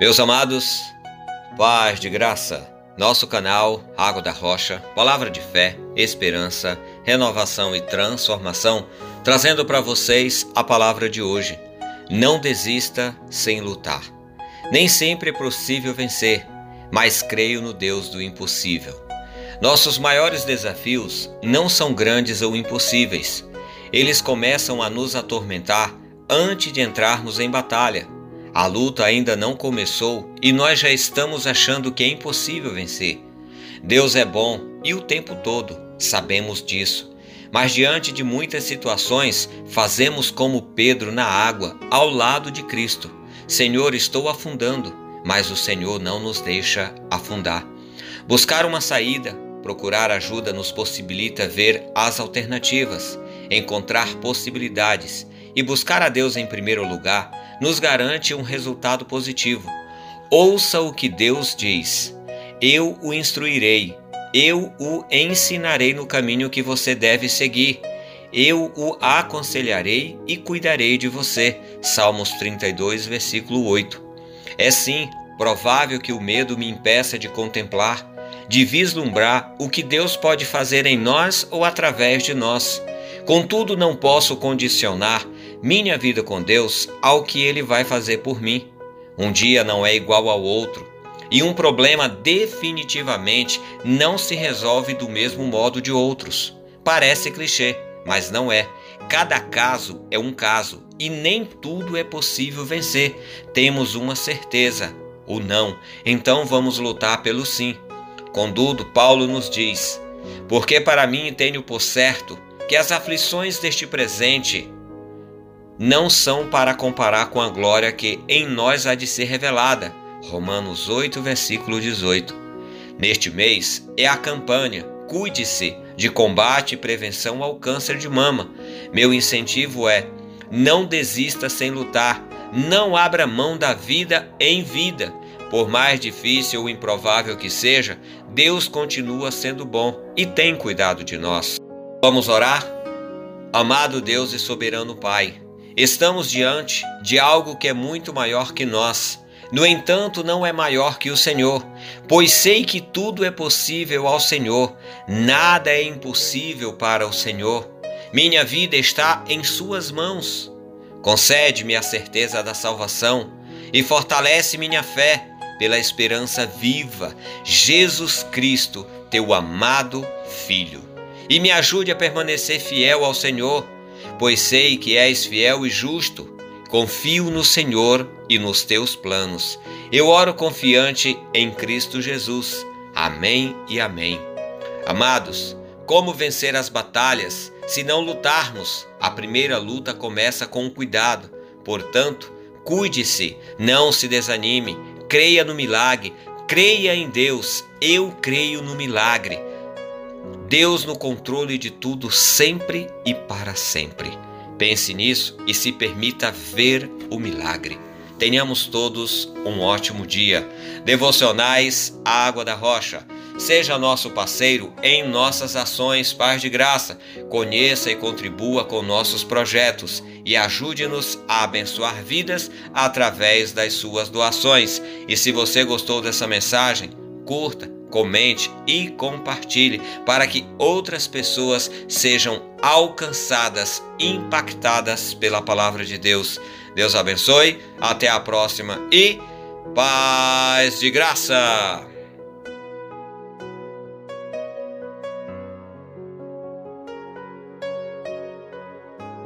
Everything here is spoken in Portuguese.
Meus amados, paz de graça, nosso canal Água da Rocha, palavra de fé, esperança, renovação e transformação, trazendo para vocês a palavra de hoje. Não desista sem lutar. Nem sempre é possível vencer, mas creio no Deus do impossível. Nossos maiores desafios não são grandes ou impossíveis. Eles começam a nos atormentar antes de entrarmos em batalha a luta ainda não começou e nós já estamos achando que é impossível vencer. Deus é bom e o tempo todo, sabemos disso. Mas diante de muitas situações, fazemos como Pedro na água, ao lado de Cristo. Senhor, estou afundando, mas o Senhor não nos deixa afundar. Buscar uma saída, procurar ajuda nos possibilita ver as alternativas, encontrar possibilidades e buscar a Deus em primeiro lugar nos garante um resultado positivo. Ouça o que Deus diz: Eu o instruirei, eu o ensinarei no caminho que você deve seguir. Eu o aconselharei e cuidarei de você. Salmos 32, versículo 8. É sim provável que o medo me impeça de contemplar, de vislumbrar o que Deus pode fazer em nós ou através de nós. Contudo, não posso condicionar minha vida com Deus ao que Ele vai fazer por mim. Um dia não é igual ao outro, e um problema definitivamente não se resolve do mesmo modo de outros. Parece clichê, mas não é. Cada caso é um caso e nem tudo é possível vencer. Temos uma certeza, o não. Então vamos lutar pelo sim. Contudo, Paulo nos diz: Porque para mim tenho por certo que as aflições deste presente não são para comparar com a glória que em nós há de ser revelada. Romanos 8, versículo 18. Neste mês é a campanha Cuide-se de combate e prevenção ao câncer de mama. Meu incentivo é: não desista sem lutar, não abra mão da vida em vida. Por mais difícil ou improvável que seja, Deus continua sendo bom e tem cuidado de nós. Vamos orar? Amado Deus e soberano Pai, Estamos diante de algo que é muito maior que nós. No entanto, não é maior que o Senhor, pois sei que tudo é possível ao Senhor, nada é impossível para o Senhor. Minha vida está em Suas mãos. Concede-me a certeza da salvação e fortalece minha fé pela esperança viva, Jesus Cristo, teu amado Filho. E me ajude a permanecer fiel ao Senhor pois sei que és fiel e justo. Confio no Senhor e nos teus planos. Eu oro confiante em Cristo Jesus. Amém e amém. Amados, como vencer as batalhas se não lutarmos? A primeira luta começa com cuidado. Portanto, cuide-se, não se desanime, creia no milagre, creia em Deus. Eu creio no milagre. Deus no controle de tudo sempre e para sempre. Pense nisso e se permita ver o milagre. Tenhamos todos um ótimo dia. Devocionais Água da Rocha. Seja nosso parceiro em nossas ações Paz de Graça. Conheça e contribua com nossos projetos e ajude-nos a abençoar vidas através das suas doações. E se você gostou dessa mensagem, curta comente e compartilhe para que outras pessoas sejam alcançadas, impactadas pela palavra de Deus. Deus abençoe, até a próxima e paz de graça!